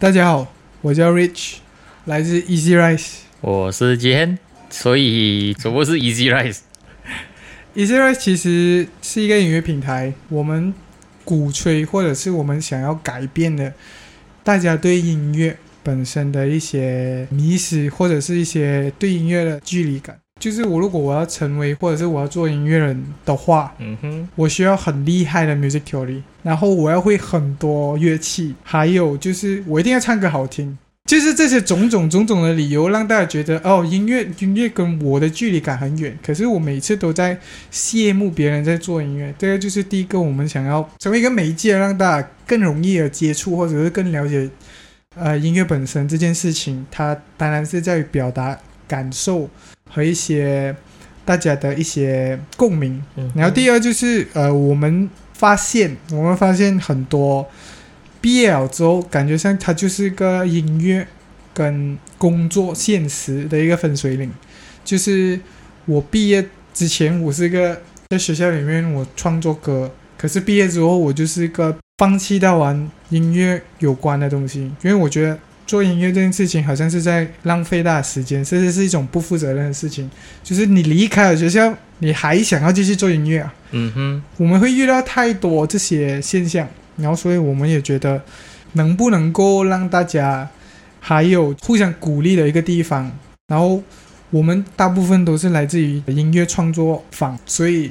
大家好，我叫 Rich，来自 Easy Rice。我是 Jen，所以主播是 Easy Rise？Easy Rice 其实是一个音乐平台，我们鼓吹或者是我们想要改变的，大家对音乐本身的一些迷失，或者是一些对音乐的距离感。就是我如果我要成为或者是我要做音乐人的话，嗯哼，我需要很厉害的 music theory，然后我要会很多乐器，还有就是我一定要唱歌好听，就是这些种种种种的理由，让大家觉得哦，音乐音乐跟我的距离感很远。可是我每次都在羡慕别人在做音乐，这个就是第一个我们想要成为一个媒介，让大家更容易的接触，或者是更了解呃音乐本身这件事情。它当然是在于表达感受和一些大家的一些共鸣。然后第二就是呃，我们发现我们发现很多毕业了之后，感觉上它就是一个音乐跟工作现实的一个分水岭。就是我毕业之前，我是一个在学校里面我创作歌，可是毕业之后，我就是一个放弃到玩音乐有关的东西，因为我觉得。做音乐这件事情好像是在浪费大家时间，甚至是一种不负责任的事情。就是你离开了学校，你还想要继续做音乐啊？嗯哼，我们会遇到太多这些现象，然后所以我们也觉得，能不能够让大家还有互相鼓励的一个地方。然后我们大部分都是来自于音乐创作坊，所以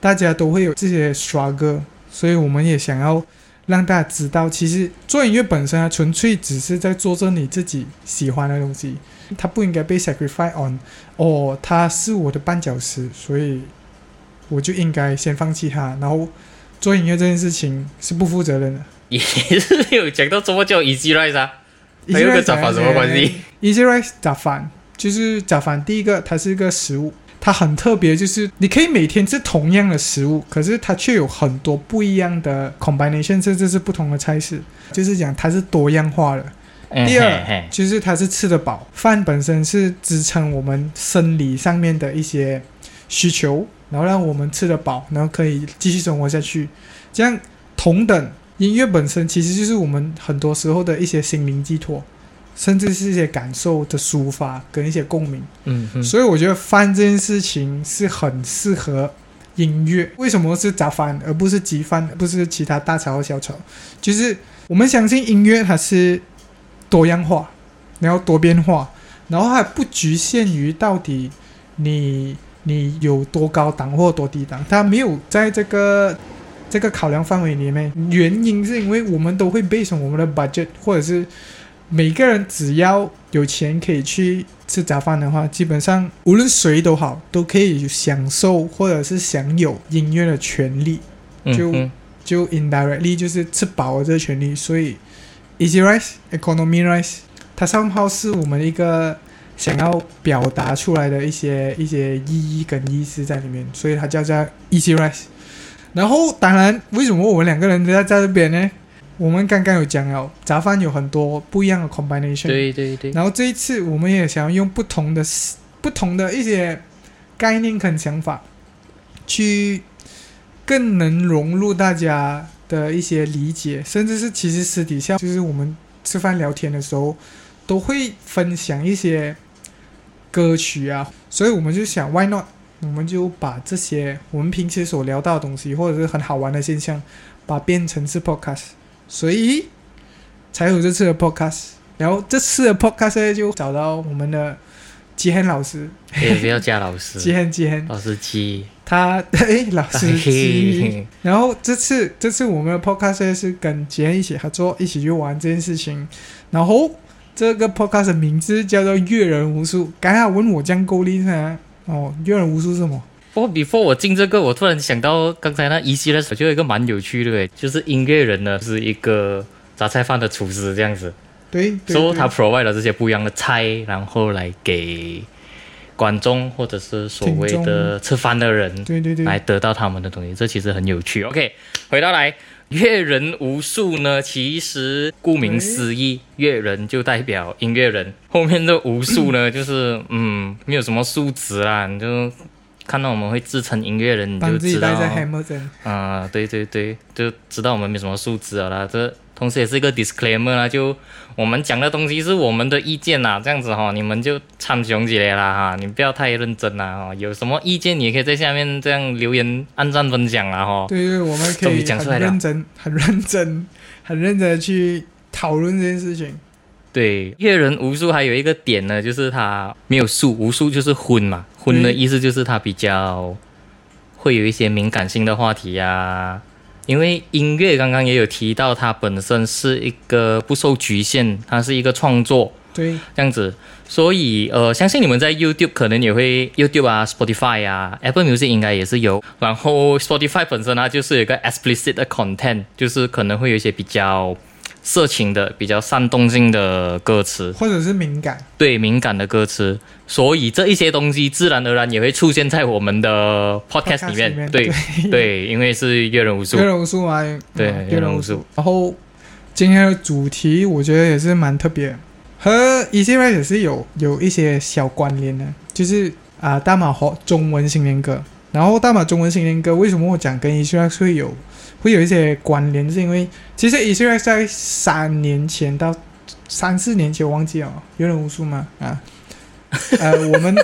大家都会有这些刷歌所以我们也想要让大家知道，其实做音乐本身啊，纯粹只是在做着你自己喜欢的东西，它不应该被 sacrifice on。哦，它是我的绊脚石，所以我就应该先放弃它。然后做音乐这件事情是不负责任的。也是有讲到什么叫 Easy Rise 啊？还有跟杂饭什么关系？Easy Rice 杂饭就是杂饭，第一个它是一个食物，它很特别，就是你可以每天吃同样的食物，可是它却有很多不一样的 combination，甚至是不同的菜式，就是讲它是多样化的。第二就是它是吃得饱，饭本身是支撑我们生理上面的一些需求，然后让我们吃得饱，然后可以继续生活下去。这样同等，音乐本身其实就是我们很多时候的一些心灵寄托，甚至是一些感受的抒发跟一些共鸣。嗯嗯，所以我觉得翻这件事情是很适合音乐。为什么是杂翻而不是鸡饭，而不是其他大潮和小潮？就是我们相信音乐它是多样化，然后多变化，然后还不局限于到底你你有多高档或多低档，它没有在这个这个考量范围里面。原因是因为我们都会背诵我们的 budget，或者是每个人只要有钱可以去吃早饭的话，基本上无论谁都好，都可以享受或者是享有音乐的权利。就嗯就 indirectly 就是吃饱了这个权利，所以 easy rice economy rice 它上号是我们一个想要表达出来的一些一些意义跟意思在里面，所以它叫做 easy rice。然后当然，为什么我们两个人在在这边呢？我们刚刚有讲了，杂饭有很多不一样的 combination，对对对，然后这一次我们也想要用不同的不同的一些概念跟想法，去更能融入大家的一些理解，甚至是其实私底下就是我们吃饭聊天的时候，都会分享一些歌曲啊，所以我们就想，why not？我们就把这些我们平时所聊到的东西，或者是很好玩的现象，把它变成是 podcast，所以才有这次的 podcast。然后这次的 podcast 呢就找到我们的吉恒老师，也不要加老师吉师，恒吉恒，老师吉，他 诶老师吉。然后这次这次我们的 podcast 呢是跟吉恒一起合作，一起去玩这件事情。然后这个 podcast 的名字叫做《阅人无数》。刚才问我这样够厉害啊？哦，阅人无数是什么？不过 before 我进这个，我突然想到刚才那 Easy Rise，我觉得有一个蛮有趣的诶，就是音乐人呢是一个杂菜饭的厨师这样子，对所以他 provide 了这些不一样的菜，然后来给观众或者是所谓的吃饭的人对对对，来得到他们的东西，这其实很有趣。OK，回到来。乐人无数呢，其实顾名思义，乐人就代表音乐人。后面的无数呢，就是嗯，没有什么数值啦，你就看到我们会自称音乐人，你就知道。啊，对对对，就知道我们没什么素质了啦。这。同时也是一个 disclaimer 啦，就我们讲的东西是我们的意见呐，这样子哈，你们就参详起来啦哈，你不要太认真啦哈，有什么意见你也可以在下面这样留言、按赞、分享啦哈。对对，我们可以很认真、很认真、很认真的去讨论这件事情。对，阅人无数还有一个点呢，就是他没有数，无数就是荤嘛，荤的意思就是他比较会有一些敏感性的话题呀。因为音乐刚刚也有提到，它本身是一个不受局限，它是一个创作，对，这样子，所以呃，相信你们在 YouTube 可能也会 YouTube 啊，Spotify 啊，Apple Music 应该也是有，然后 Spotify 本身它就是有一个 explicit 的 content，就是可能会有一些比较。色情的、比较煽动性的歌词，或者是敏感，对敏感的歌词，所以这一些东西自然而然也会出现在我们的 podcast 里面。对 对，因为是阅人无数，阅人无数嘛，对阅人无数。然后今天的主题我觉得也是蛮特别，和 e c r 也是有有一些小关联的，就是啊，大马和中文新年歌。然后大马中文新年歌为什么我讲跟 e c r 会有？会有一些关联，是因为其实 e s r 在三年前到三四年前，忘记了有人无数吗？啊，呃，我们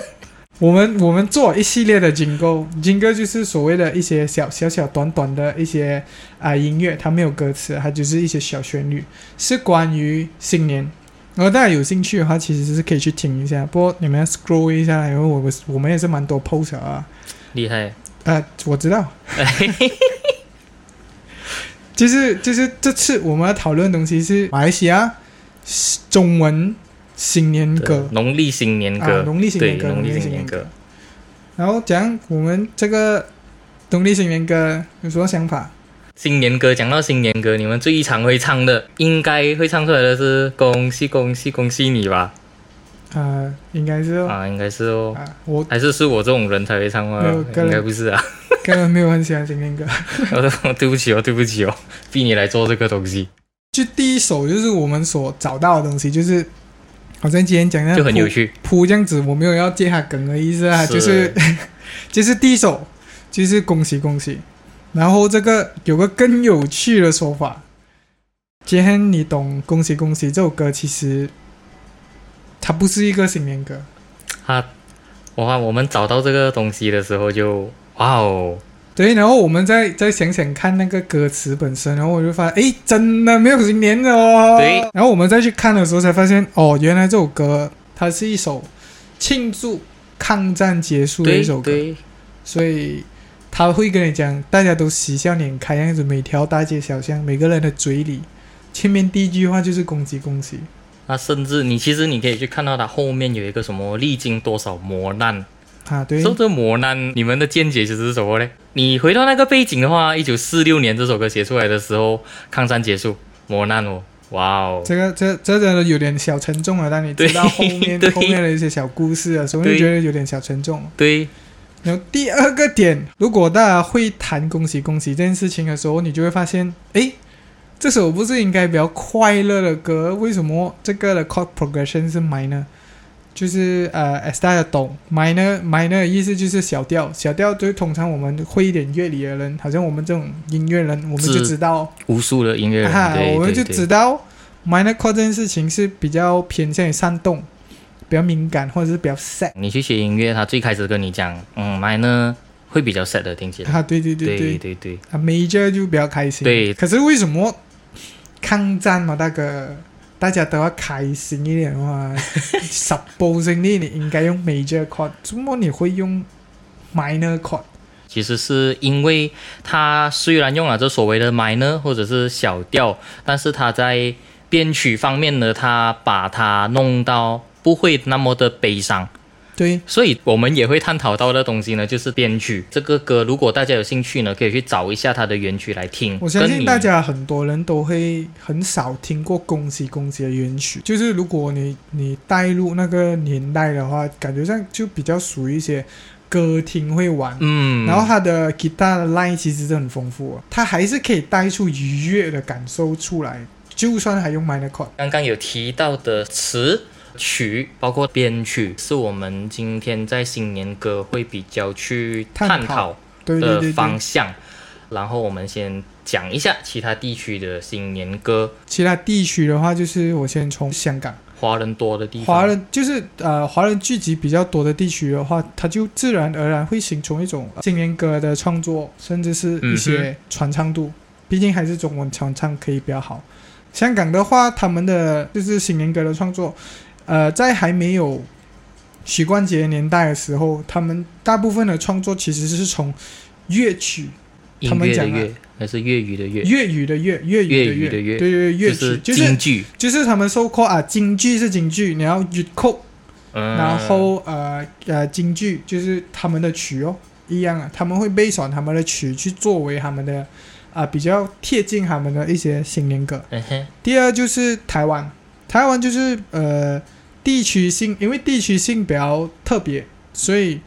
我们我们做一系列的金歌，金歌就是所谓的一些小小小短短的一些啊音乐，它没有歌词，它就是一些小旋律，是关于新年。然后大家有兴趣的话，其实是可以去听一下。不过你们要 scroll 一下，因为我们我们也是蛮多 post 啊。厉害。呃，我知道。就是就是这次我们要讨论的东西是马来西亚中文新年歌，农历新年歌，农历新年歌，农历新年歌。然后讲我们这个农历新年歌有什么想法？新年歌讲到新年歌，你们最常会唱的，应该会唱出来的是恭喜恭喜恭喜你吧？啊，应该是哦，啊，应该是哦，啊我还是是我这种人才会唱吗？应该不是啊。根本没有很喜欢新年歌，对不起哦，对不起哦，逼你来做这个东西。就第一首就是我们所找到的东西，就是好像今天讲的就很有趣，铺这样子，我没有要接他梗的意思啊，就是就是第一首就是恭喜恭喜，然后这个有个更有趣的说法，今天你懂恭喜恭喜这首歌，其实它不是一个新年歌，它哇，我们找到这个东西的时候就。哇哦，对，然后我们再再想想看那个歌词本身，然后我就发现，哎，真的没有新年的哦。对，然后我们再去看的时候才发现，哦，原来这首歌它是一首庆祝抗战结束的一首歌，所以他会跟你讲，大家都喜笑脸开样子，每条大街小巷，每个人的嘴里，前面第一句话就是恭喜恭喜。那甚至你其实你可以去看到它后面有一个什么历经多少磨难。啊，对，受这磨难，你们的见解就是什么呢？你回到那个背景的话，一九四六年这首歌写出来的时候，抗战结束，磨难哦，哇哦，这个这这真的有点小沉重了。当你知道后面后面的一些小故事的时候，就觉得有点小沉重。对，然后第二个点，如果大家会谈恭喜恭喜这件事情的时候，你就会发现，哎，这首不是应该比较快乐的歌，为什么这个的 chord progression 是 minor？就是呃，as 大家懂，minor minor 的意思就是小调，小调就通常我们会一点乐理的人，好像我们这种音乐人，我们就知道无数的音乐人，我们就知道 minor chord 这件事情是比较偏向于煽动，比较敏感或者是比较 sad。你去学音乐，他最开始跟你讲，嗯，minor 会比较 sad 的，听起来。啊，对对对对对对。啊，major 就比较开心。对。可是为什么抗战嘛，大哥？大家都要开心一点的话，supposingly 你应该用 major chord，怎么你会用 minor chord？其实是因为他虽然用了这所谓的 minor 或者是小调，但是他在编曲方面呢，他把它弄到不会那么的悲伤。对，所以我们也会探讨到的东西呢，就是编曲这个歌。如果大家有兴趣呢，可以去找一下它的原曲来听。我相信大家很多人都会很少听过《恭喜恭喜》的原曲，就是如果你你带入那个年代的话，感觉上就比较属于一些歌厅会玩。嗯，然后它的吉他的 line 其实是很丰富、哦，它还是可以带出愉悦的感受出来，就算还用 minor chord。刚刚有提到的词曲，包括编曲，是我们今天在新年歌会比较去探讨的对对对对，方向。然后我们先讲一下其他地区的新年歌，其他地区的话，就是我先从香港。华人多的地方。华人就是呃，华人聚集比较多的地区的话，它就自然而然会形成一种呃新年歌的创作，甚至是一些传唱度。毕竟还是中文传唱可以比较好。香港的话，他们的就是新年歌的创作，呃，在还没有许冠杰年代的时候，他们大部分的创作其实是从乐曲、音他们讲的乐还是粤语的粤，粤语的粤、粤语的粤、的对对对，乐就是曲就是京剧。就是他们收括啊，京剧是京剧，你要粤曲。嗯，然后呃呃，京剧就是他们的曲哦，一样啊，他们会背选他们的曲去作为他们的啊、比较贴近他们的一些新年歌。嗯，第二就是台湾，台湾就是呃地区性，因为地区性比较特别，所以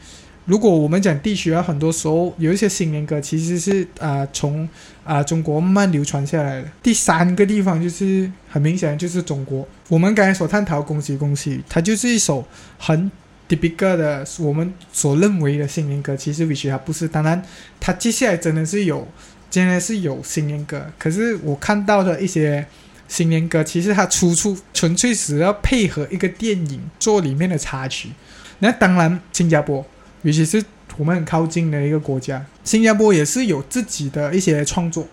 如果我们讲地区啊，很多时候有一些新年歌其实是啊、从啊、中国慢慢流传下来的。第三个地方就是很明显就是中国，我们刚才所探讨《恭喜恭喜》，它就是一首很 typical 的我们所认为的新年歌，其实 which 它不是，当然它接下来真的是有。真的是有新年歌，可是我看到的一些新年歌，其实它出处纯粹是要配合一个电影做里面的插曲。那当然，新加坡，尤其是我们很靠近的一个国家，新加坡也是有自己的一些创作。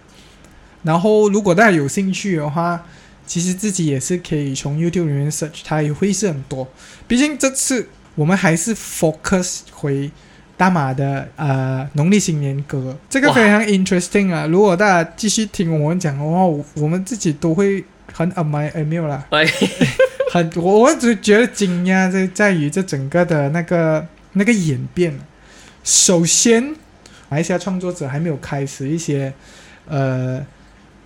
然后，如果大家有兴趣的话，其实自己也是可以从 YouTube 里面 search，它也会是很多。毕竟这次我们还是 focus 回大马的呃农历新年歌，这个非常 interesting 啊！如果大家继续听我们讲的话，我我们自己都会很没有啦，哎，很我我只觉得惊讶在在于这整个的那个那个演变。首先，马来西亚创作者还没有开始一些呃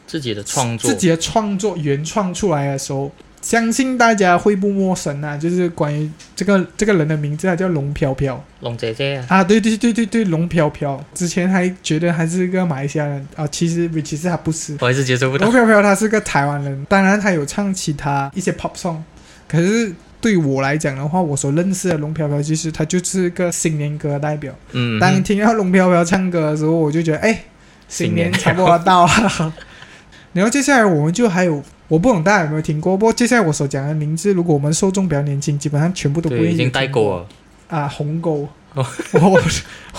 自己的创作，自己的创作原创出来的时候，相信大家会不陌生啊，就是关于这个这个人的名字，他叫龙飘飘龙姐姐啊，啊，对对对对对，龙飘飘。之前还觉得他是一个马来西亚人啊，其实其实他不是，我还是接受不到龙。飘飘他是个台湾人，当然他有唱其他一些 pop song，可是对我来讲的话，我所认识的龙飘飘，其实他就是个新年歌代表。嗯，当听到龙飘飘唱歌的时候，我就觉得，哎，新年差不多到了。然后接下来我们就还有，我不懂大家有没有听过，不过接下来我所讲的名字，如果我们受众比较年轻，基本上全部都不会对，已经有听带过了啊，鸿沟。哦 我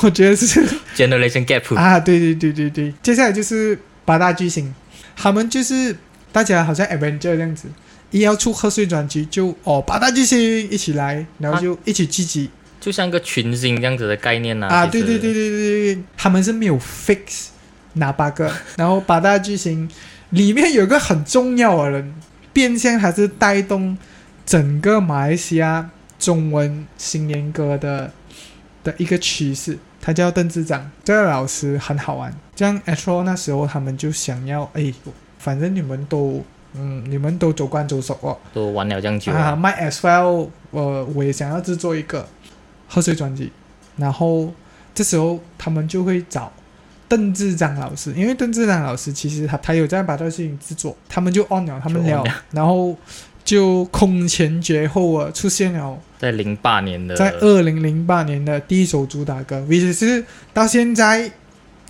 我觉得是 generation gap。啊，对对对对对。接下来就是八大巨星，他们就是大家好像 Avenger 这样子，一要出贺岁专辑就哦八大巨星一起来，然后就一起聚集。就像个群星这样子的概念呐、啊，其实对对对对对对，他们是没有 fix 哪八个，然后八大巨星里面有一个很重要的人，变相还是带动整个马来西亚中文新年歌的的一个趋势，他叫邓志长，这个老师很好玩。这样 Astro 那时候他们就想要，哎，反正你们都。嗯，你们都走惯走熟哦，都玩了这样久啊了，，My as well，我我也想要制作一个贺岁专辑，然后这时候他们就会找邓志章老师，因为邓志章老师其实他他有在把这个事情制作，他们就 on 了，他们聊然后就空前绝后啊，出现了在零八年的，在二零零八年的第一首主打歌，也是到现在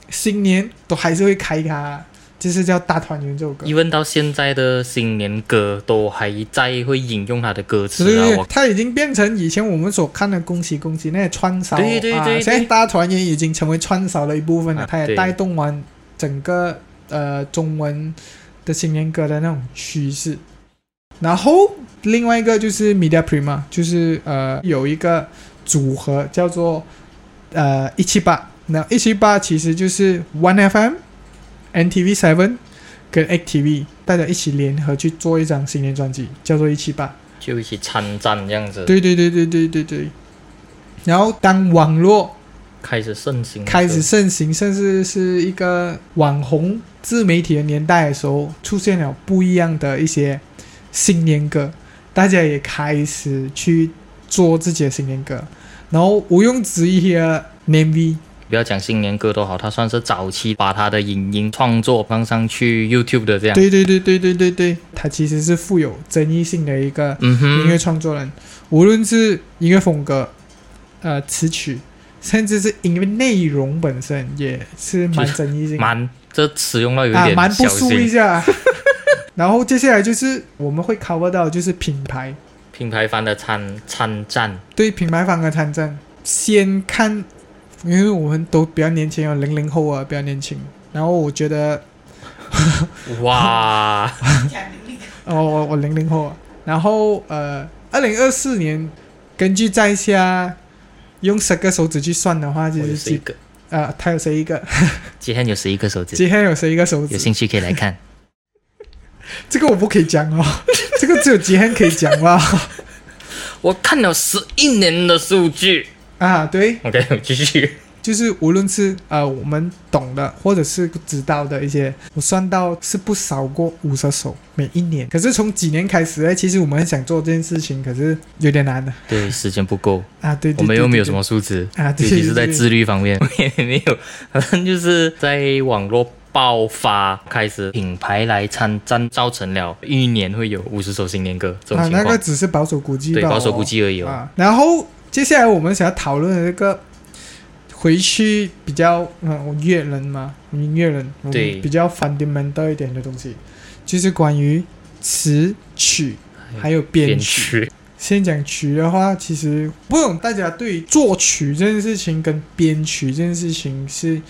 新年都还是会开它，就是叫《大团圆》这首歌。even 到现在的新年歌都还在会引用他的歌词啊，它已经变成以前我们所看的“恭喜恭喜”那些串烧，啊，对对对对现在大团圆已经成为串烧的一部分了，它也带动完整个呃中文的新年歌的那种趋势。然后另外一个就是 Media Prima，就是呃有一个组合叫做呃一七八，那一七八其实就是 One FM、NTV Seven 跟 ActTV 大家一起联合去做一张新年专辑，叫做一七八。就一起参战这样子。对对对对对对对。然后当网络开始盛行，开始盛行，甚至是一个网红自媒体的年代的时候，出现了不一样的一些新年歌，大家也开始去做自己的新年歌，然后毋庸置疑的 Name V 不要讲新年歌都好，他算是早期把他的影音创作放上去 YouTube 的这样。对对对对对对对，他其实是富有争议性的一个音乐，创作人，无论是音乐风格、呃词曲，甚至是音乐内容本身，也是蛮争议性。蛮这使用到有，点小蛮不输一。下。然后接下来就是我们会 cover 到就是品牌，品牌方的参参战，对品牌方的参战。先看，因为我们都比较年轻啊，零零后啊，比较年轻。然后我觉得，哇，哦，我我零零后啊。然后呃，二零二四年，根据在下用十个手指去算的话，就是几有十一个，啊，他有十一个？今天有十一个手指，今天有十一个手指？有兴趣可以来看。这个我不可以讲哦，这个只有吉汉可以讲啦？我看了十一年的数据。啊，对，OK，我 继续。就是无论是呃我们懂的，或者是知道的一些，我算到是不少过五十首每一年。可是从几年开始呢，其实我们很想做这件事情，可是有点难的对，时间不够，啊。对对我们又没有什么么数字，啊，对 尤其是在自律方面也没有，反正就是在网络爆发开始，品牌来参战，造成了一年会有五十首新年歌这种啊，情况。那个只是保守估计，对保守估计而已哦。啊。然后接下来我们想要讨论的这个。回去比较，嗯，我乐人嘛，音乐人，我们对比较 fundamental 一点的东西，就是关于词曲还有编编曲。曲，先讲曲的话，其实不懂大家对于作曲这件事情跟编曲这件事情是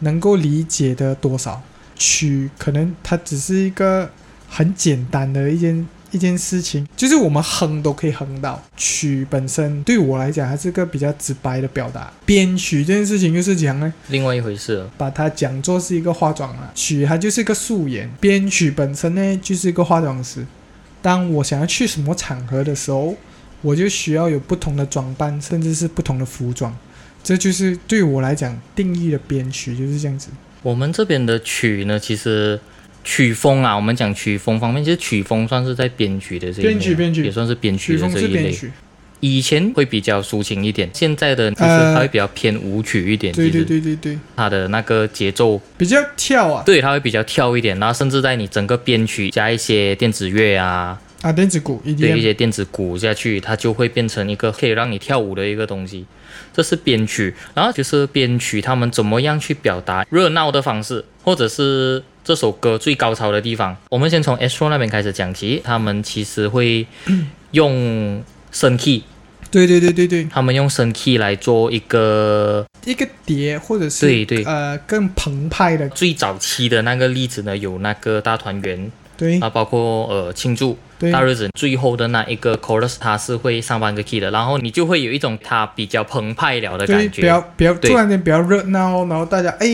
能够理解的多少？曲可能它只是一个很简单的一件一件事情，就是我们哼都可以哼到。曲本身对我来讲，它是个比较直白的表达。编曲这件事情又是讲呢，另外一回事了。把它讲作是一个化妆了，曲它就是一个素颜，编曲本身呢就是一个化妆师。当我想要去什么场合的时候，我就需要有不同的装扮，甚至是不同的服装。这就是对我来讲定义的编曲就是这样子。我们这边的曲呢，其实曲风啊，我们讲曲风方面，其实曲风算是在编曲的这一类编曲编曲。也算是编曲的这一类。以前会比较抒情一点，现在的其实呃它会比较偏舞曲一点，对对对对对，它的那个节奏，比较跳啊。对，它会比较跳一点，然后甚至在你整个编曲加一些电子乐啊，啊，电子鼓对一些电子鼓下去，它就会变成一个可以让你跳舞的一个东西。这是编曲，然后就是编曲他们怎么样去表达热闹的方式，或者是这首歌最高潮的地方。我们先从 Astro 那边开始讲起，他们其实会用升 key，对对对对对，他们用升 key 来做一个一个碟或者是对对。呃更澎湃的，最早期的那个例子呢，有那个大团圆对。啊，包括呃庆祝大日子最后的那一个 chorus，它是会上半个 key 的，然后你就会有一种它比较澎湃了的感觉比较。比较突然间比较热闹，然后大家哎，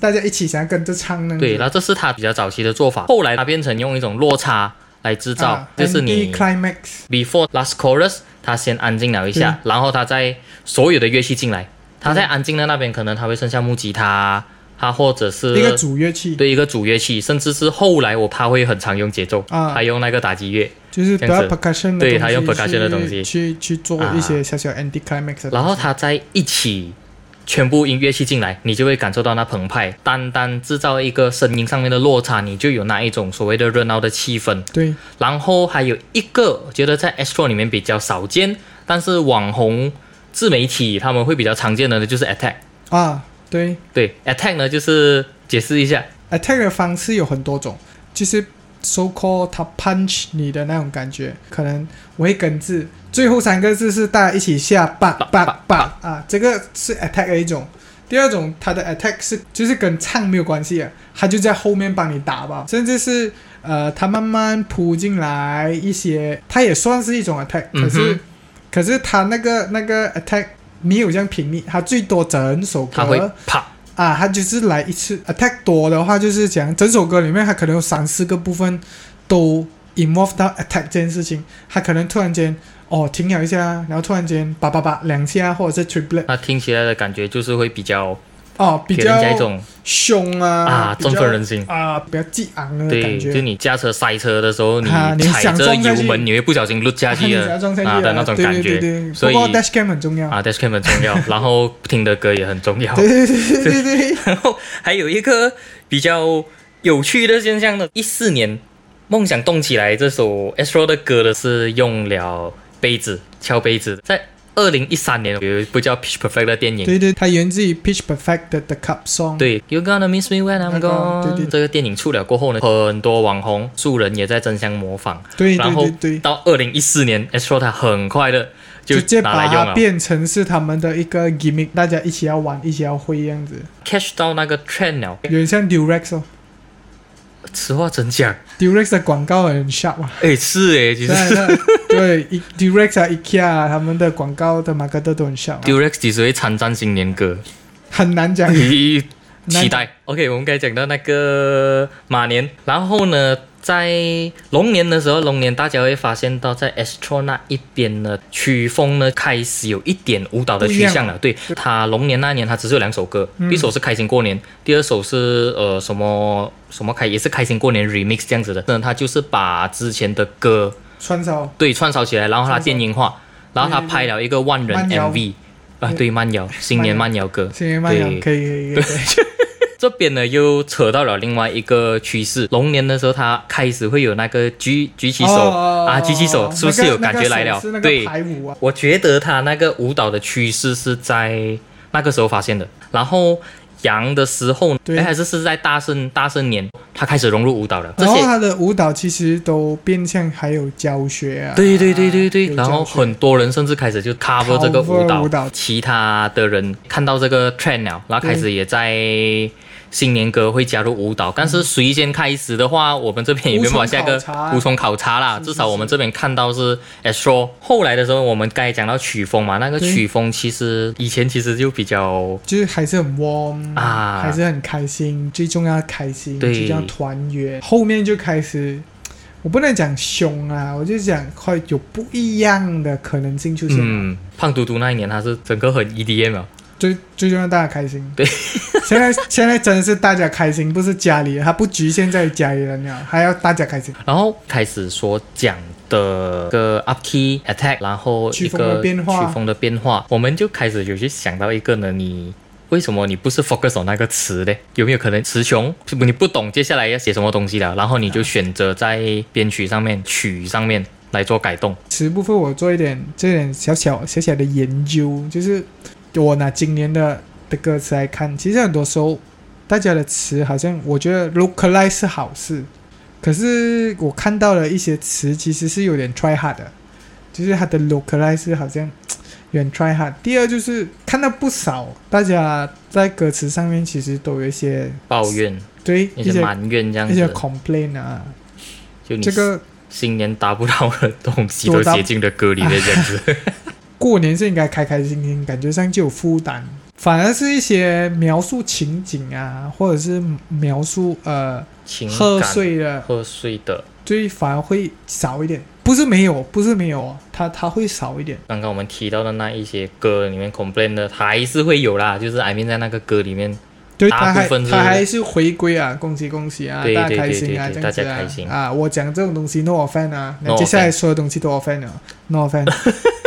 大家一起想要跟着唱那样子对，然后这是它比较早期的做法，后来它变成用一种落差来制造，啊就是你 climax，before last chorus，它先安静了一下，然后它再所有的乐器进来，它在安静的那边可能它会剩下木吉他，他或者是一个主乐器，对一个主乐器，甚至是后来我怕会很常用节奏，啊他用那个打击乐，就是比较 percussion 的，对他用 percussion 的东西去去做一些小小 anti climax，然后他在一起。全部音乐器进来，你就会感受到那澎湃。单单制造一个声音上面的落差，你就有那一种所谓的热闹的气氛。对然后还有一个，我觉得在 Astro 里面比较少见，但是网红自媒体他们会比较常见的呢，就是 Attack。啊对。对，Attack 呢就是解释一下，attack 的方式有很多种，就是 so called 他 punch 你的那种感觉，可能我会根字，最后三个字是大家一起下叭叭叭啊，这个是 attack 的一种。第二种，它的 attack 是就是跟唱没有关系啊，它就在后面帮你打吧，甚至是呃，它慢慢扑进来一些，它也算是一种 attack，可是、嗯可是它那个那个 attack 没有这样频密，它最多整首歌。它会啪，啊，它就是来一次。attack 多的话，就是讲整首歌里面它可能有三四个部分都 involve 到 attack 这件事情，它可能突然间哦停了一下，然后突然间叭叭叭两下，或者是 triplet，那听起来的感觉就是会比较哦比给人家一较种凶啊啊振奋人心。啊比较激昂的对，感觉，就你驾车塞车的时候，你踩着油门，你会不小心落下去 你的啊的那种对对感觉。对对，所以 dash cam 很重要。啊，dashcam 很重要，然后听的歌也很重要。对对对对对对，然后还有一个比较有趣的现象呢，一四年《梦想动起来》这首 Astro 的歌的是用了杯子敲杯子，在二零一三年有一部叫《Pitch Perfect》的电影。对对，它源自于 Pitch Perfect 的 The Cup Song。对，You gonna miss me when I'm gone。对对这个电影出了过后呢，很多网红、素人也在争相模仿。对然后对对对，到二零一四年，Astro 它很快的就直接把它拿来用了变成是他们的一个 gimmick，大家一起要玩，一起要会这样子，，catch 到那个 trend 了。有点像 Durex 哦此话怎讲？，Durex 的广告很 sharp 啊。哎，是哎，其实对对对，I-，Durex 啊，IKEA 啊，他们的广告的马克都都很 sharp，啊 Durex 几时会参战新年歌？很难讲。期待。OK，我们该讲到那个马年，然后呢，在龙年的时候，龙年大家会发现到在 Astro 那一边呢，曲风呢开始有一点舞蹈的趋向了。对，他龙年那年他只是有两首歌，嗯一首是开心过年，第二首是呃什么什么开也是开心过年 remix 这样子的。那他就是把之前的歌串烧，对串烧起来，然后他电音化，然后它对对拍了一个万人 MV。啊，对慢摇，新年慢摇歌，新年慢摇对可以可以可以。这边呢又扯到了另外一个趋势，龙年的时候，它开始会有那个举举起手、哦啊，举起手，是不是有感觉来了？对，我觉得他那个舞蹈的趋势是在那个时候发现的，然后阳的时候，对哎，还是是在大圣大圣年，他开始融入舞蹈了。然后他的舞蹈其实都变相还有教学啊。对对对对对，有然后很多人甚至开始就 cover 这个舞蹈，舞蹈其他的人看到这个 trend 了，然后开始也在新年歌会加入舞蹈，但是谁先开始的话，我们这边也没办法下个无从考察啦。是至少我们这边看到是 Astro。后来的时候，我们刚才讲到曲风嘛，那个曲风其实以前其实就比较就是还是很 warm 啊还是很开心，最重要开心，对最重要团圆。后面就开始，我不能讲凶啊，我就讲会有不一样的可能性出现。嗯，胖嘟嘟那一年他是整个很 EDM 啊。最最重要大家开心。对，现在现在真的是大家开心，不是家里，他不局限在家里人了，还要大家开心。然后开始所讲的个 up key attack，然后一曲风的个变化曲风的变化，我们就开始有去想到一个呢，你为什么你不是 focus on 那个词嘞？有没有可能词穷？不你不懂接下来要写什么东西了，然后你就选择在编曲上面、曲上面来做改动。词部分我做一点这点小小小小的研究，就是我拿今年的的歌词来看，其实很多时候大家的词好像我觉得 look like 是好事，可是我看到了一些词其实是有点 try hard 的，就是它的 look like 是好像有点 try hard。第二就是看到不少大家在歌词上面其实都有一些抱怨对一些埋怨这样一些子，complain 啊，就你这个新年达不到的东西都写进了歌里面这样子。过年是应该开开心心，感觉上就有负担，反而是一些描述情景啊，或者是描述呃情贺感岁的，喝醉的。对，反而会少一点。不是没有，不是没有，它它会少一点。刚刚我们提到的那一些歌里面 complain 的，还是会有啦，就是 I mean 在那个歌里面，对，他还部分是它还是回归啊，恭喜恭喜啊，大家开心啊，这样子大家开心啊啊！我讲这种东西 no offense 啊，接下来 offense 所有东西都 offense 啊，no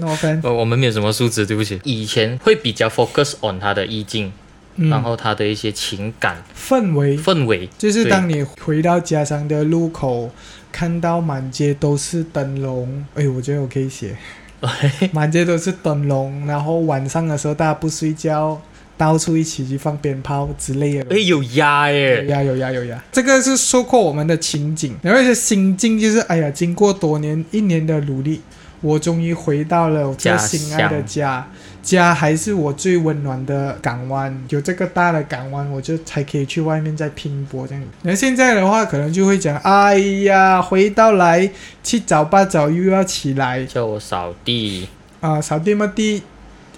offense，呃，我们没有什么素质，对不起。以前会比较 focus on 它的意境，嗯。然后它的一些情感。氛围。氛围，就是当你回到家乡的路口，看到满街都是灯笼，哎，我觉得我可以写，满街都是灯笼，然后晚上的时候大家不睡觉，到处一起去放鞭炮之类的。哎，有鸭有耶，呀有呀有呀，这个是收获我们的情景，然后一些心境就是，哎呀，经过多年一年的努力，我终于回到了我最心爱的家，家还是我最温暖的港湾，有这个大的港湾，我就才可以去外面再拼搏这样。那现在的话，可能就会讲，哎呀，回到来七早八早又要起来叫我扫地，啊、扫地嘛地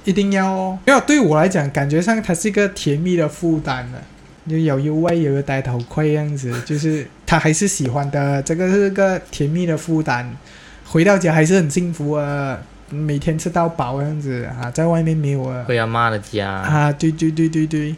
一定要哦。没有，对我来讲，感觉上它是一个甜蜜的负担了。就有优惠，有个戴头盔样子，就是他还是喜欢的，这个是个甜蜜的负担。回到家还是很幸福啊，每天吃到饱这样子啊，在外面没有啊。回阿妈的家，啊，对对对对对，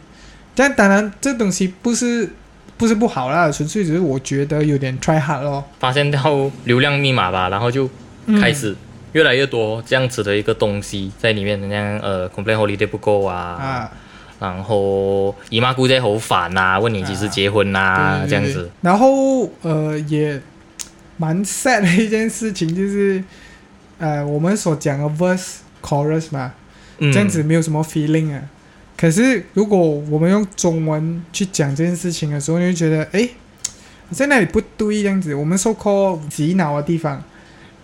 但当然这东西不是不是不好啦，纯粹只是我觉得有点 try hard 咯。发现到流量密码吧，然后就嗯开始越来越多这样子的一个东西在里面，像呃 complain holiday 不够啊，啊，然后姨妈姑姐好烦呐、问你几时结婚呐、对对对这样子。然后呃，也蛮 sad 的一件事情就是，呃，我们所讲的 verse chorus 嘛，嗯这样子没有什么 feeling 啊。可是如果我们用中文去讲这件事情的时候，你会觉得，哎，在那里不对这样子。我们说 call 洗脑的地方，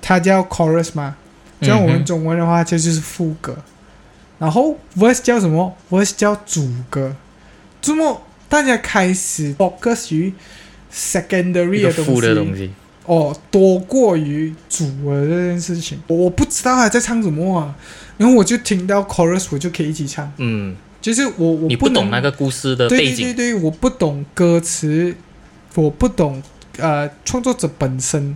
它叫 chorus 嘛，这样我们中文的话，这就是副歌。然后 verse 叫什么？verse 叫主歌。这么大家开始 focus 于 secondary 的东西，哦，多过于主的这件事情，我不知道他在唱什么啊。然后我就听到 chorus，我就可以一起唱。嗯，就是我我你不懂那个故事的对背景，对对对，我不懂歌词，我不懂呃创作者本身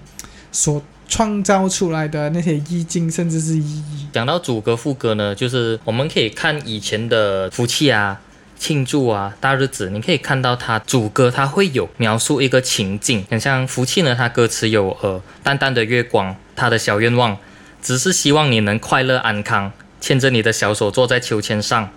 所创造出来的那些意境，甚至是意义。讲到主歌副歌呢，就是我们可以看以前的福气啊、庆祝啊、大日子，你可以看到它主歌它会有描述一个情境，很像福气呢，它歌词有呃淡淡的月光，他的小愿望只是希望你能快乐安康，牵着你的小手坐在秋千上，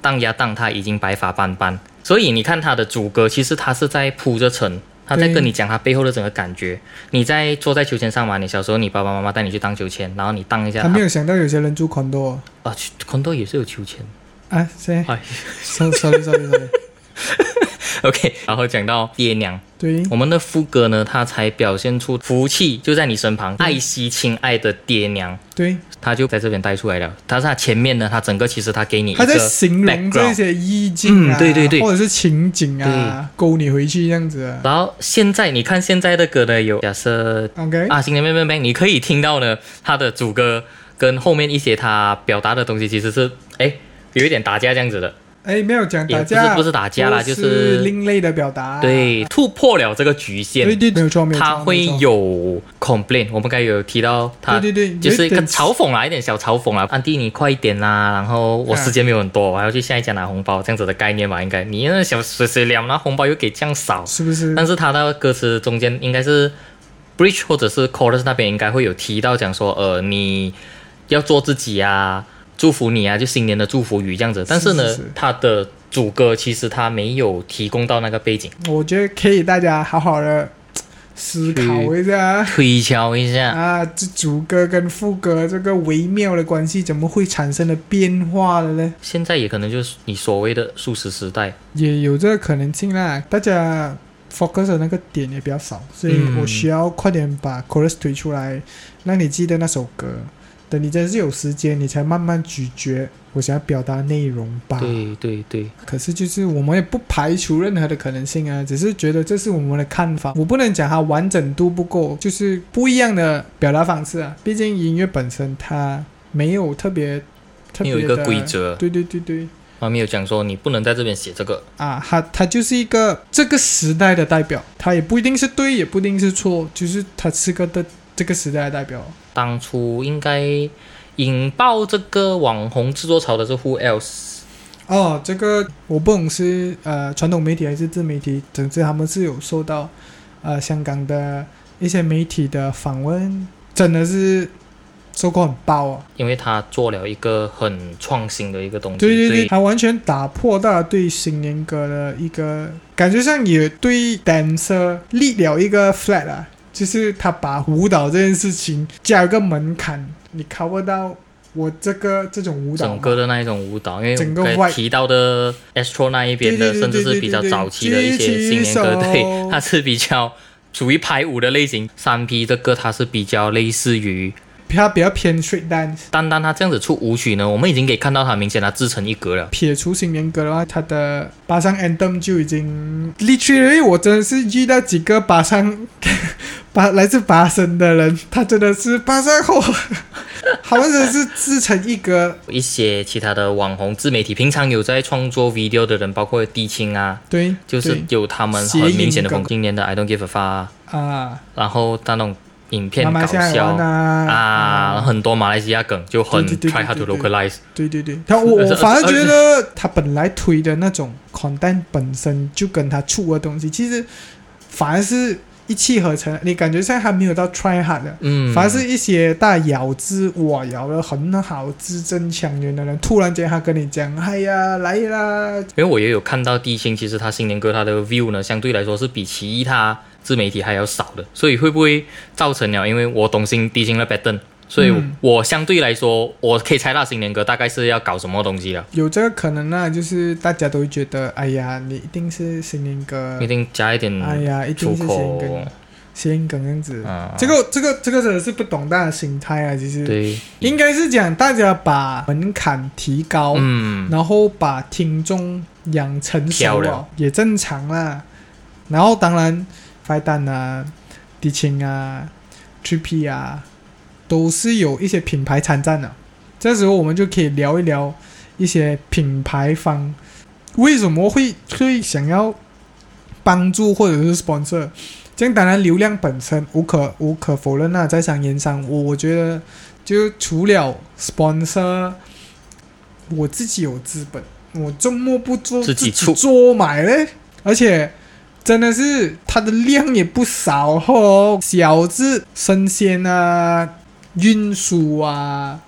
荡呀荡，他已经白发斑斑。所以你看他的主歌，其实他是在铺着陈。他在跟你讲他背后的整个感觉。你在坐在秋千上嘛？你小时候你爸爸妈妈带你去荡秋千，然后你荡一下，他没有想到有些人住 condo 啊，昆多也是有秋千。啊，谁？哎？sorry sorry sorry sorry，OK，然后讲到爹娘，对。我们的副歌呢，它才表现出福气就在你身旁，爱惜亲爱的爹娘，对，他就在这边带出来了。但是他前面呢，他整个其实他给你一他在个形容这些意境啊，嗯对对对。或者是情景啊，勾你回去这样子啊。然后现在你看现在的歌呢，有假设 OK，啊，新年妹妹妹，你可以听到呢，他的主歌跟后面一些他表达的东西其实是哎有一点打架这样子的，哎，没有讲也不是打架，不是打架啦，就是另类的表达。对突破了这个局限。对对，没有错，没有错。他会有 complain，我们刚才有提到他对对对，就是一个嘲讽啦，一点小嘲讽啦。安迪，你快一点啦！然后我时间没有很多，我还要去下一家拿红包，这样子的概念吧？应该你那小水水两拿红包又给这样少，是不是？但是他的歌词中间应该是 bridge 或者是 chorus 那边应该会有提到讲说，呃，你要做自己啊，祝福你啊，就新年的祝福语这样子。但是呢，是是他的主歌其实他没有提供到那个背景，我觉得可以大家好好的思考一下推敲一下。啊，这主歌跟副歌这个微妙的关系怎么会产生了变化了呢？现在也可能就是你所谓的素食时代，也有这个可能性啦，大家 focus 的那个点也比较少，所以嗯我需要快点把 chorus 推出来，让你记得那首歌。等你真是有时间，你才慢慢咀嚼我想要表达内容吧。对对对，可是就是我们也不排除任何的可能性啊，只是觉得这是我们的看法，我不能讲它完整度不够，就是不一样的表达方式啊。毕竟音乐本身它没有特别特别有一个规则，对对对对他没有讲说你不能在这边写这个，啊，它它就是一个这个时代的代表，它也不一定是对，也不一定是错，就是它是个的这个时代的代表。当初应该引爆这个网红制作潮的是 Who Else？哦，这个我不懂是呃传统媒体还是自媒体，总之他们是有受到呃香港的一些媒体的访问，真的是收获很爆啊！因为他做了一个很创新的一个东西，对对对，他完全打破大家对新年歌的一个感觉上也对 dancer 立了一个 flag 啊，就是他把舞蹈这件事情加一个门槛，你 cover 到我这个这种舞蹈整个的那一种舞蹈，因为整个我提到的 Astro 那一边的，甚至是比较早期的一些新年歌，对，它 是比较属于排舞的类型。三 P 这个它是比较类似于，他比较偏 street dance。单单他这样子出舞曲呢，我们已经可以看到他明显他自成一格了。撇除新年歌的话，他的巴桑 anthem 就已经 literally 我真的是遇到几个巴桑巴来自巴生的人，他真的是巴桑后，他们真的是自成一格。一些其他的网红自媒体，平常有在创作 video 的人，包括地青啊，对，就是有他们很明显的风格。今年的 I don't give a fuck，啊啊，然后那种影片搞笑啊啊，很多马来西亚梗就很 try hard to localize。对对对，他我我反而觉得他本来推的那种 content 本身就跟他出的东西，其实反而是一气呵成。你感觉现在还没有到 try hard 的，嗯，反而是一些大咬字哇咬得很好、字正腔圆的人，突然间他跟你讲：“哎呀，来啦。因为我也有看到地心，其实他新年歌他的 view 呢，相对来说是比其他自媒体还要少的，所以会不会造成了？因为我懂新低薪的 pattern，所以嗯我相对来说，我可以猜到新年歌大概是要搞什么东西了，！”有这个可能啊，就是大家都会觉得：“哎呀，你一定是新年歌一，定加一点哎呀，一出定是谐音口梗，谐音梗这样子。”啊，这个这个这个真的是不懂大家的心态啊，其实对，应该是讲大家把门槛提高，嗯，然后把听众养成熟了漂亮，也正常啦。然后当然，快蛋啊、迪青啊、Trippy 啊，都是有一些品牌参战的。这时候我们就可以聊一聊一些品牌方为什么会会想要帮助或者是 sponsor。这样当然流量本身无可无可否认啊，在商言商，我我觉得就除了 sponsor，我自己有资本，我周末不做自己出做买嘞，而且真的是它的量也不少哦，小至生鲜啊、运输啊，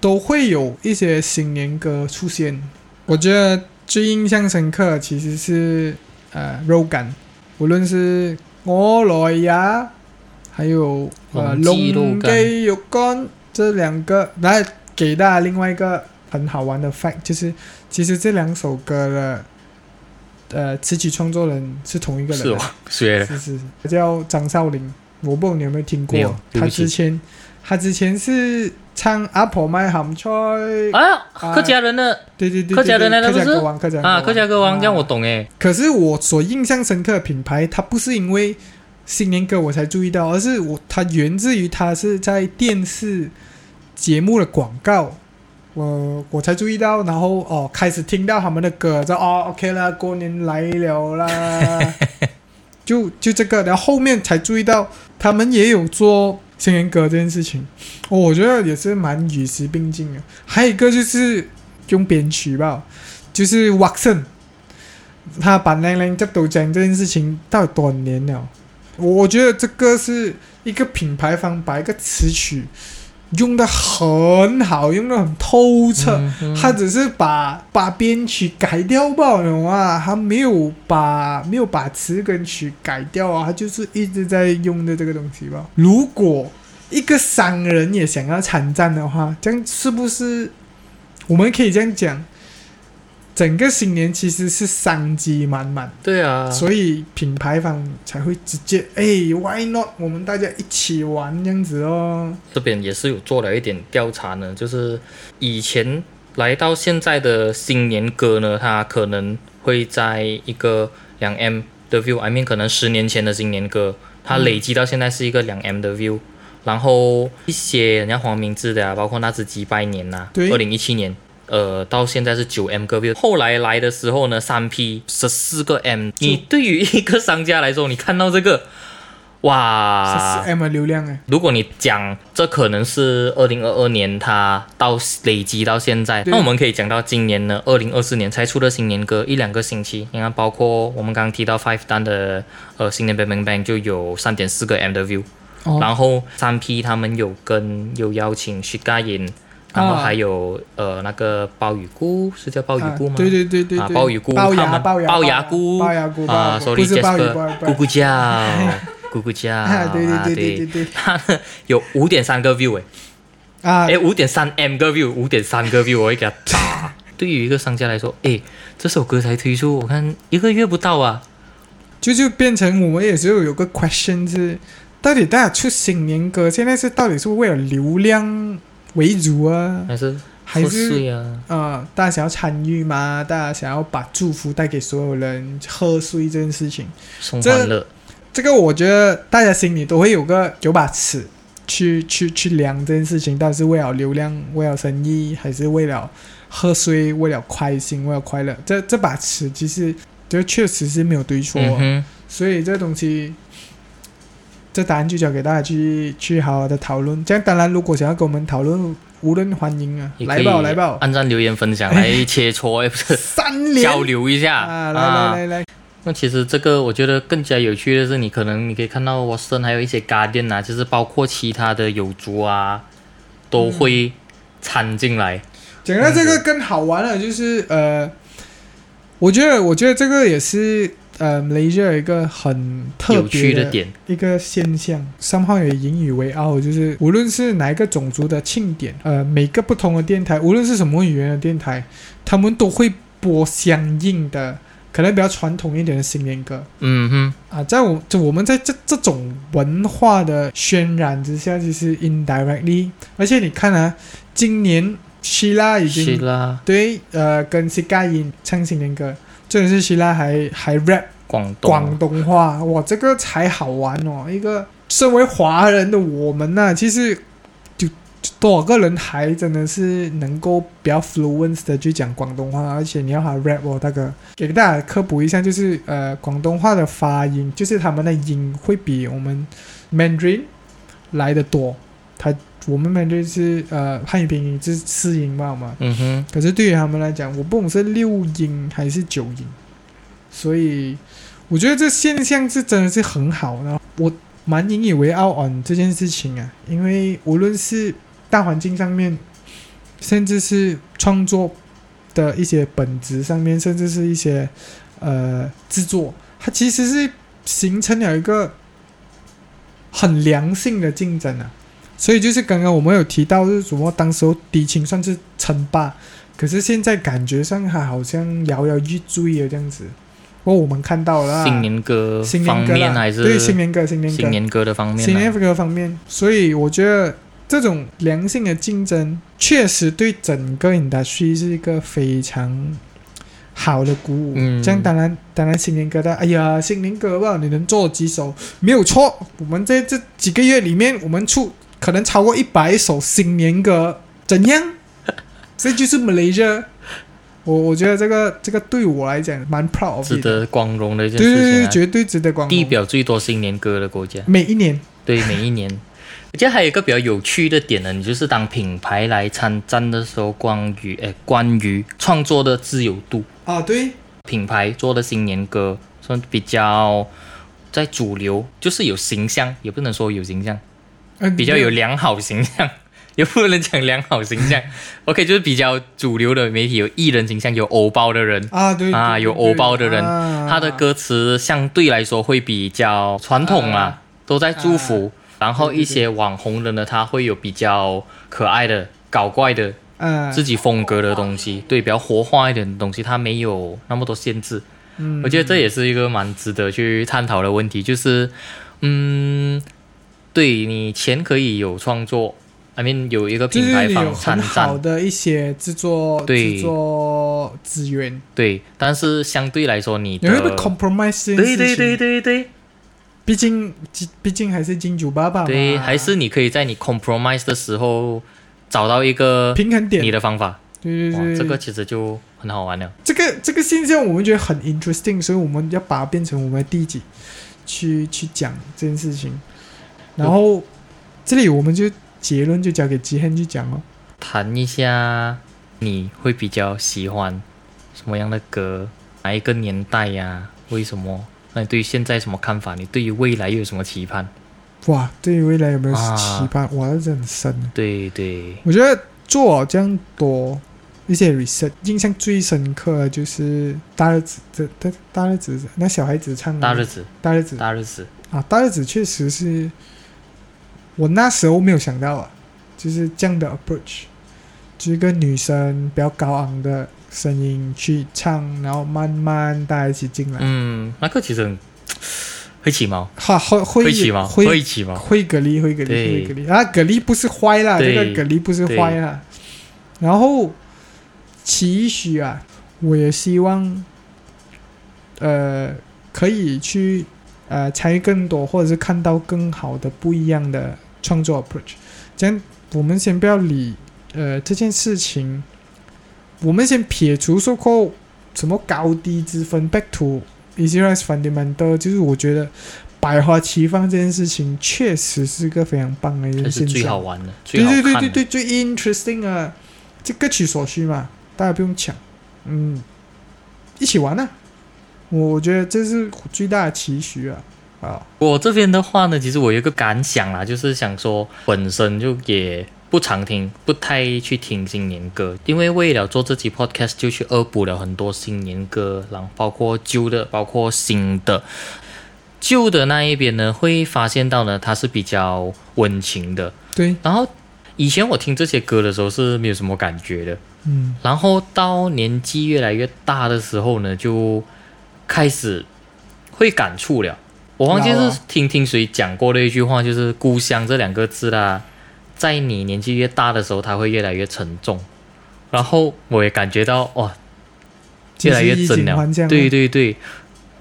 都会有一些新年歌出现。我觉得最印象深刻其实是呃肉干，无论是我来呀，还有呃龙记肉龙干记肉干这两个，来给大家另外一个很好玩的 fact，就是其实这两首歌的呃词曲创作人是同一个人啊，是哦，学了，是是是，叫张少林，我不知道你有没有听过。他之前他之前是唱阿婆卖咸菜，啊，啊客家人的对对对，客家人来的不是？对客家歌王，客家啊，客家歌王，这样我啊懂诶，可是我所印象深刻的品牌，它不是因为新年歌我才注意到，而是我它源自于它是在电视节目的广告，我我才注意到，然后哦开始听到他们的歌，就哦 OK 啦，过年来了啦，就就这个，然后后面才注意到他们也有做新年歌这件事情，哦，我觉得也是蛮与时并进的。还有一个就是用编曲吧，就是 Watson。他把亮亮这都讲这件事情到底多少年了？我觉得这个是一个品牌方把一个词曲用的很好，用的很透彻。他只是把把编曲改掉吧，你懂吗？他没有把没有把词跟曲改掉啊，他就是一直在用的这个东西吧。如果一个商人也想要参战的话，这样是不是我们可以这样讲？整个新年其实是商机满满，对啊，所以品牌方才会直接哎，why not？我们大家一起玩这样子哦。这边也是有做了一点调查呢，就是以前来到现在的新年歌呢，它可能会在一个两 M 的 view，I mean 可能十年前的新年歌，它累积到现在是一个两 M 的 view，、然后一些人家黄明志的啊，包括那只鸡拜年呐、对二零一七年。呃，到现在是九 M 个 view，后来来的时候呢，三 P 十四个 M。你对于一个商家来说，你看到这个，哇，十四 M 的流量哎，如果你讲这可能是二零二二年它到累积到现在，那我们可以讲到今年呢，二零二四年才出的新年歌一两个星期，你看包括我们刚刚提到 Five 单的呃新年 Bang Bang Bang 就有三点四个 M 的 view，、哦。然后三 P 他们有跟有邀请徐佳莹，然后啊还有、呃那个鲍鱼菇是叫鲍鱼菇吗？啊对对对对对，啊鲍鱼菇鲍牙他们龅牙菇。鲍牙菇啊，sorry Jasper，咕咕叫，咕咕叫，啊，对对啊对对对。有五点三个 view 诶，啊。哎，五点三 M 个 view，五点三个 view，我会给他打。对于一个商家来说，哎，这首歌才推出，我看一个月不到啊。就就变成我们也就有个 question 是，到底大家出新年歌，现在是到底是为了流量为主啊，还是还贺是岁啊？呃，大家想要参与吗？大家想要把祝福带给所有人，贺岁这件事情，送这这个我觉得大家心里都会有个有把尺，去去去量这件事情，到底是为了流量，为了生意，还是为了贺岁，为了开心，为了快乐？这这把尺其实这确实是没有对错，嗯，所以这东西这答案就交给大家去去好好的讨论。这样当然，如果想要跟我们讨论，无论欢迎啊，来吧来吧，按赞留言分享来切磋，哎，不是三连。交流一下啊，来来来来，那其实这个我觉得更加有趣的是，你可能你可以看到 Watson 还有一些 Guardian 啊，就是包括其他的有族啊，都会掺进来。讲到这个更好玩了，就是呃，我觉得我觉得这个也是呃雷热一个很特有别的点，一个现象，三号也引以为傲，就是无论是哪一个种族的庆典，呃，每个不同的电台，无论是什么语言的电台，他们都会播相应的，可能比较传统一点的新年歌。嗯哼，啊。在我就我们在这这种文化的渲染之下，就是 indirectly，而且你看啊，今年希腊已是经啦，对呃跟西盖因唱新年歌，真的是希腊还还 rap。广东广东话，哇，这个才好玩哦！一个身为华人的我们呢、其实就就多少个人还真的是能够比较 fluent 的去讲广东话，而且你要还 rap 哦，大哥，给大家科普一下，就是呃，广东话的发音，就是他们的音会比我们 Mandarin 来的多。它我们 Mandarin 是呃汉语拼音是四音嘛嘛，嗯哼，可是对于他们来讲，我不懂是六音还是九音，所以我觉得这现象是真的是很好，然后我蛮引以为傲 on 这件事情啊，因为无论是大环境上面，甚至是创作的一些本质上面，甚至是一些呃制作，它其实是形成了一个很良性的竞争啊。所以就是刚刚我们有提到，就是什么当时候低清算是称霸，可是现在感觉上它好像摇摇欲坠了这样子。不过我们看到了啊新年歌新方年歌啦，面还是对新年歌、新年歌、新年歌的方面新？年歌方面，所以我觉得这种良性的竞争确实对整个 industry 是一个非常好的鼓舞。嗯这样当然，当然新年歌的，哎呀，新年歌吧，你能做几首没有错。我们在这几个月里面，我们出可能超过一百首新年歌，怎样？这就是 Malaysia。我我觉得这个这个对我来讲蛮 proud of 值得光荣的一件对对对，事情啊！绝对值得光荣。地表最多新年歌的国家，每一年，对，每一年。我觉得还有一个比较有趣的点呢，你就是当品牌来参战的时候，关于诶关于创作的自由度，啊，对，品牌做的新年歌算比较在主流，就是有形象，也不能说有形象，嗯，比较有良好形象，也不能讲良好形象。OK，就是比较主流的媒体有艺人形象，有欧包的人。啊，对啊有对对偶包的人啊他的歌词相对来说会比较传统啦，啊都在祝福。然后一些网红人呢，他会有比较可爱的、搞怪的啊，自己风格的东西，对，比较活化一点的东西，他没有那么多限制。嗯我觉得这也是一个蛮值得去探讨的问题，就是，嗯，对你钱可以有创作，I mean 有一个品牌方参很好战，的一些制作对制作资源，对，但是相对来说你你会，compromise？对对对对对毕竟毕竟还是金主爸爸嘛，对，还是你可以在你 compromise 的时候找到一个平衡点你。的方法，哇，对对对，这个其实就很好玩了。这个这个现象我们觉得很 interesting，所以我们要把它变成我们的第一集去去讲这件事情。然后这里我们就结论就交给吉亨去讲哦。谈一下你会比较喜欢什么样的歌，哪一个年代呀、为什么？那你对于现在什么看法？你对于未来又有什么期盼？哇，对于未来有没有啊期盼？哇，这很深。对对，我觉得做了这样多一些 research，印象最深刻的就是大日子，这大大日子那小孩子唱的大日子，大日子大日子，啊，大日子确实是我那时候没有想到啊，就是这样的 approach，就是一个女生比较高昂的声音去唱，然后慢慢大家一起进来，嗯，那个其实很会起毛，哈会会会起毛，会会起毛，会蛤蜊，会蛤蜊，对。会蛤蜊啊！蛤蜊不是坏啦，这个蛤蜊不是坏啦。然后期许啊，我也希望，呃，可以去呃参与更多，或者是看到更好的不一样的创作 approach。这样，我们先不要理呃这件事情，我们先撇除说过什么高低之分，back to Easy Rise Fundamental，就是我觉得百花齐放这件事情，确实是个非常棒的一这是个现象。最好玩的，最对。对对对对，最 interesting 啊，这各取所需嘛，大家不用抢，嗯，一起玩啊！我觉得这是最大的期许啊！啊，我这边的话呢，其实我有一个感想啦，就是想说，本身就也不常听，不太去听新年歌，因为为了做这期 podcast，就去恶补了很多新年歌，然后包括旧的，包括新的。旧的那一边呢，会发现到呢，它是比较温情的。对，然后以前我听这些歌的时候是没有什么感觉的，嗯，然后到年纪越来越大的时候呢，就开始会感触了。我忘记是听听谁讲过的一句话，就是“故乡”这两个字啦，在你年纪越大的时候，它会越来越沉重。然后我也感觉到哇，越来越真了。对对对，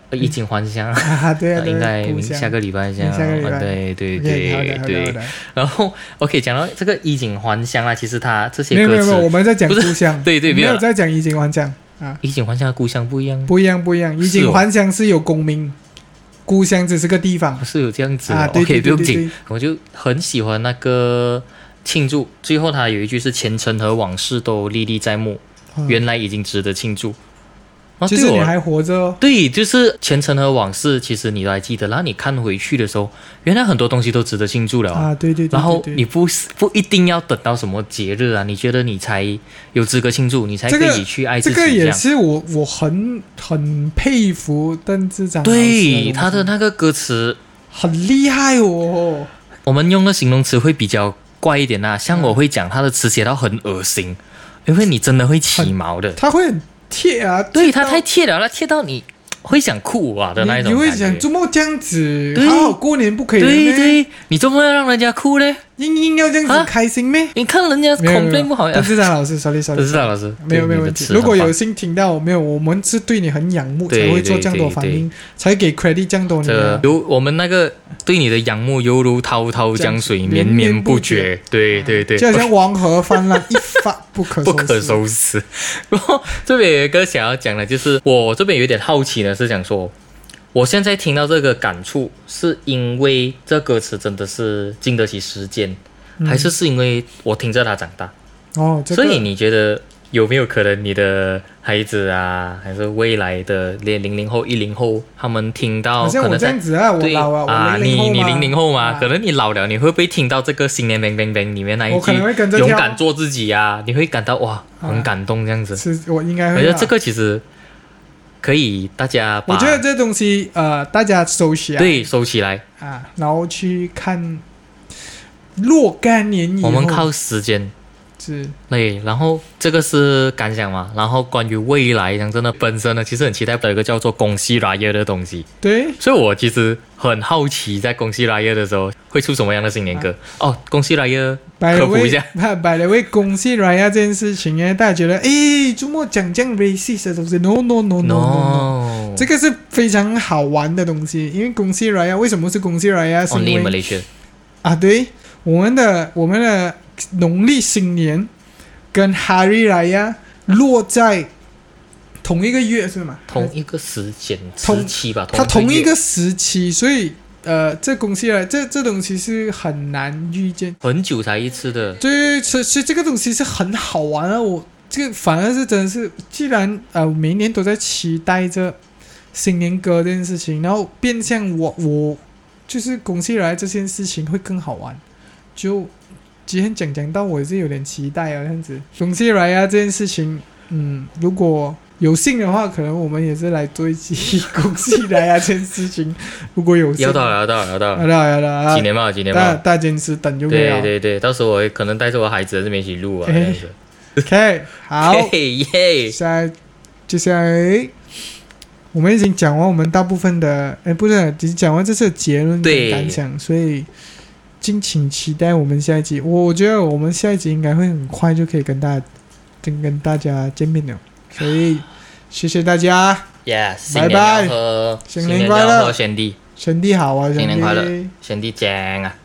呃衣锦还乡。啊，对 应该下个礼拜这样，下个礼拜啊对对对对。的，然后 OK，讲到这个衣锦还乡啊，其实它这些歌没有没有没有，我，们在讲故乡，对对没有在讲衣锦还乡啊，衣锦还乡的故乡不一样，不一样不一样，衣锦还乡是有功名，故乡只是个地方。是有这样子的啊，对 OK，对不用紧。我就很喜欢那个庆祝，最后他有一句是前尘和往事都历历在目，嗯原来已经值得庆祝。就是你还活着哦，对，就是前尘和往事，其实你都还记得。然后你看回去的时候，原来很多东西都值得庆祝了啊啊，对对对，然后你不是不一定要等到什么节日啊，你觉得你才有资格庆祝，你才可这个以去爱自这个也己样。是我我很很佩服邓志长对他的那个歌词，很厉害哦，我们用的形容词会比较怪一点啊，像我会讲他的词写到很恶心，因为你真的会起毛的。他会很贴啊，对他贴到太贴了，他贴到你会想哭啊的那一你你会。想周末这样子，对好好过年不可以的咩？对对，你周末要让人家哭呢？硬硬要这样子啊开心咩？你看人家没有没 complain 不好呀董事长老师，sorry 不 sorry，知道老师，没有没有问题。如果有幸听到，没有，我们是对你很仰慕，才对会做这样多反应，才给 credit 这样多你这啊。有我们那个对你的仰慕犹如滔滔江水，江绵绵不绵绵不绝。对对对，就好像黄河泛滥，一发不可不可。收拾。然后这边有一个想要讲的，就是我这边有点好奇呢，是想说，我现在听到这个感触，是因为这歌词真的是经得起时间，嗯还是是因为我听着它长大？哦，这个所以你觉得有没有可能你的孩子啊，还是未来的连零零后、一零后，他们听到可能这样子啊，我对老啊，啊，你你零零后嘛，啊可能你老了，你会不会听到这个新年 bang bang bang 里面那一句勇敢做自己啊？你会感到哇，啊很感动这样子。是我应该会啊。我觉得这个其实可以大家把我觉得这东西呃，大家收起来，对收起来，啊，然后去看若干年以后，我们靠时间。是。对，然后这个是感想嘛，然后关于未来，讲真的，本身呢，其实很期待有一个叫做“恭喜来耶”的东西，对。所以我其实很好奇，在“恭喜来耶”的时候会出什么样的新年歌、哦。恭喜来耶，百科普一下，百了位恭喜 Raya 这件事情呢，大家觉得诶，周末讲讲 racist 的东西，no no no no no no，no，这个是非常好玩的东西，因为恭喜 Raya 为什么是恭喜 Raya？是 only 因为 Malaysia，啊，对，我们的我们的农历新年跟 Hari Raya 落在同一个月是吗？同一个时间同时期吧，它同一个时期，所以呃，这恭喜来这这东西是很难遇见。很久才一次的，对，所以所以这个东西是很好玩啊！我这个反而是真的是，既然呃每年都在期待着新年歌这件事情，然后变相我我就是恭喜来这件事情会更好玩。就今天讲讲到，我也是有点期待啊，这样子恭喜来啊这件事情，嗯，如果有幸的话，可能我们也是来做一期恭喜来啊这件事情。如果有幸，要到了，要到了，要到好了，的好的，好的几年吧，几年大吧。大坚持等就可以了。对对对，到时候我可能带着我孩子在这边一起录啊，哎这样子。OK，好。嘿耶，下来接下来，我们已经讲完我们大部分的，哎，不是，已经讲完这次的结论跟对感想，所以敬请期待我们下一集。我我觉得我们下一集应该会很快就可以跟大家跟跟大家见面了，所以谢谢大家，yes，新拜拜。新新年快乐。喝先帝，兄弟好啊，兄新年快乐弟，先帝讲啊。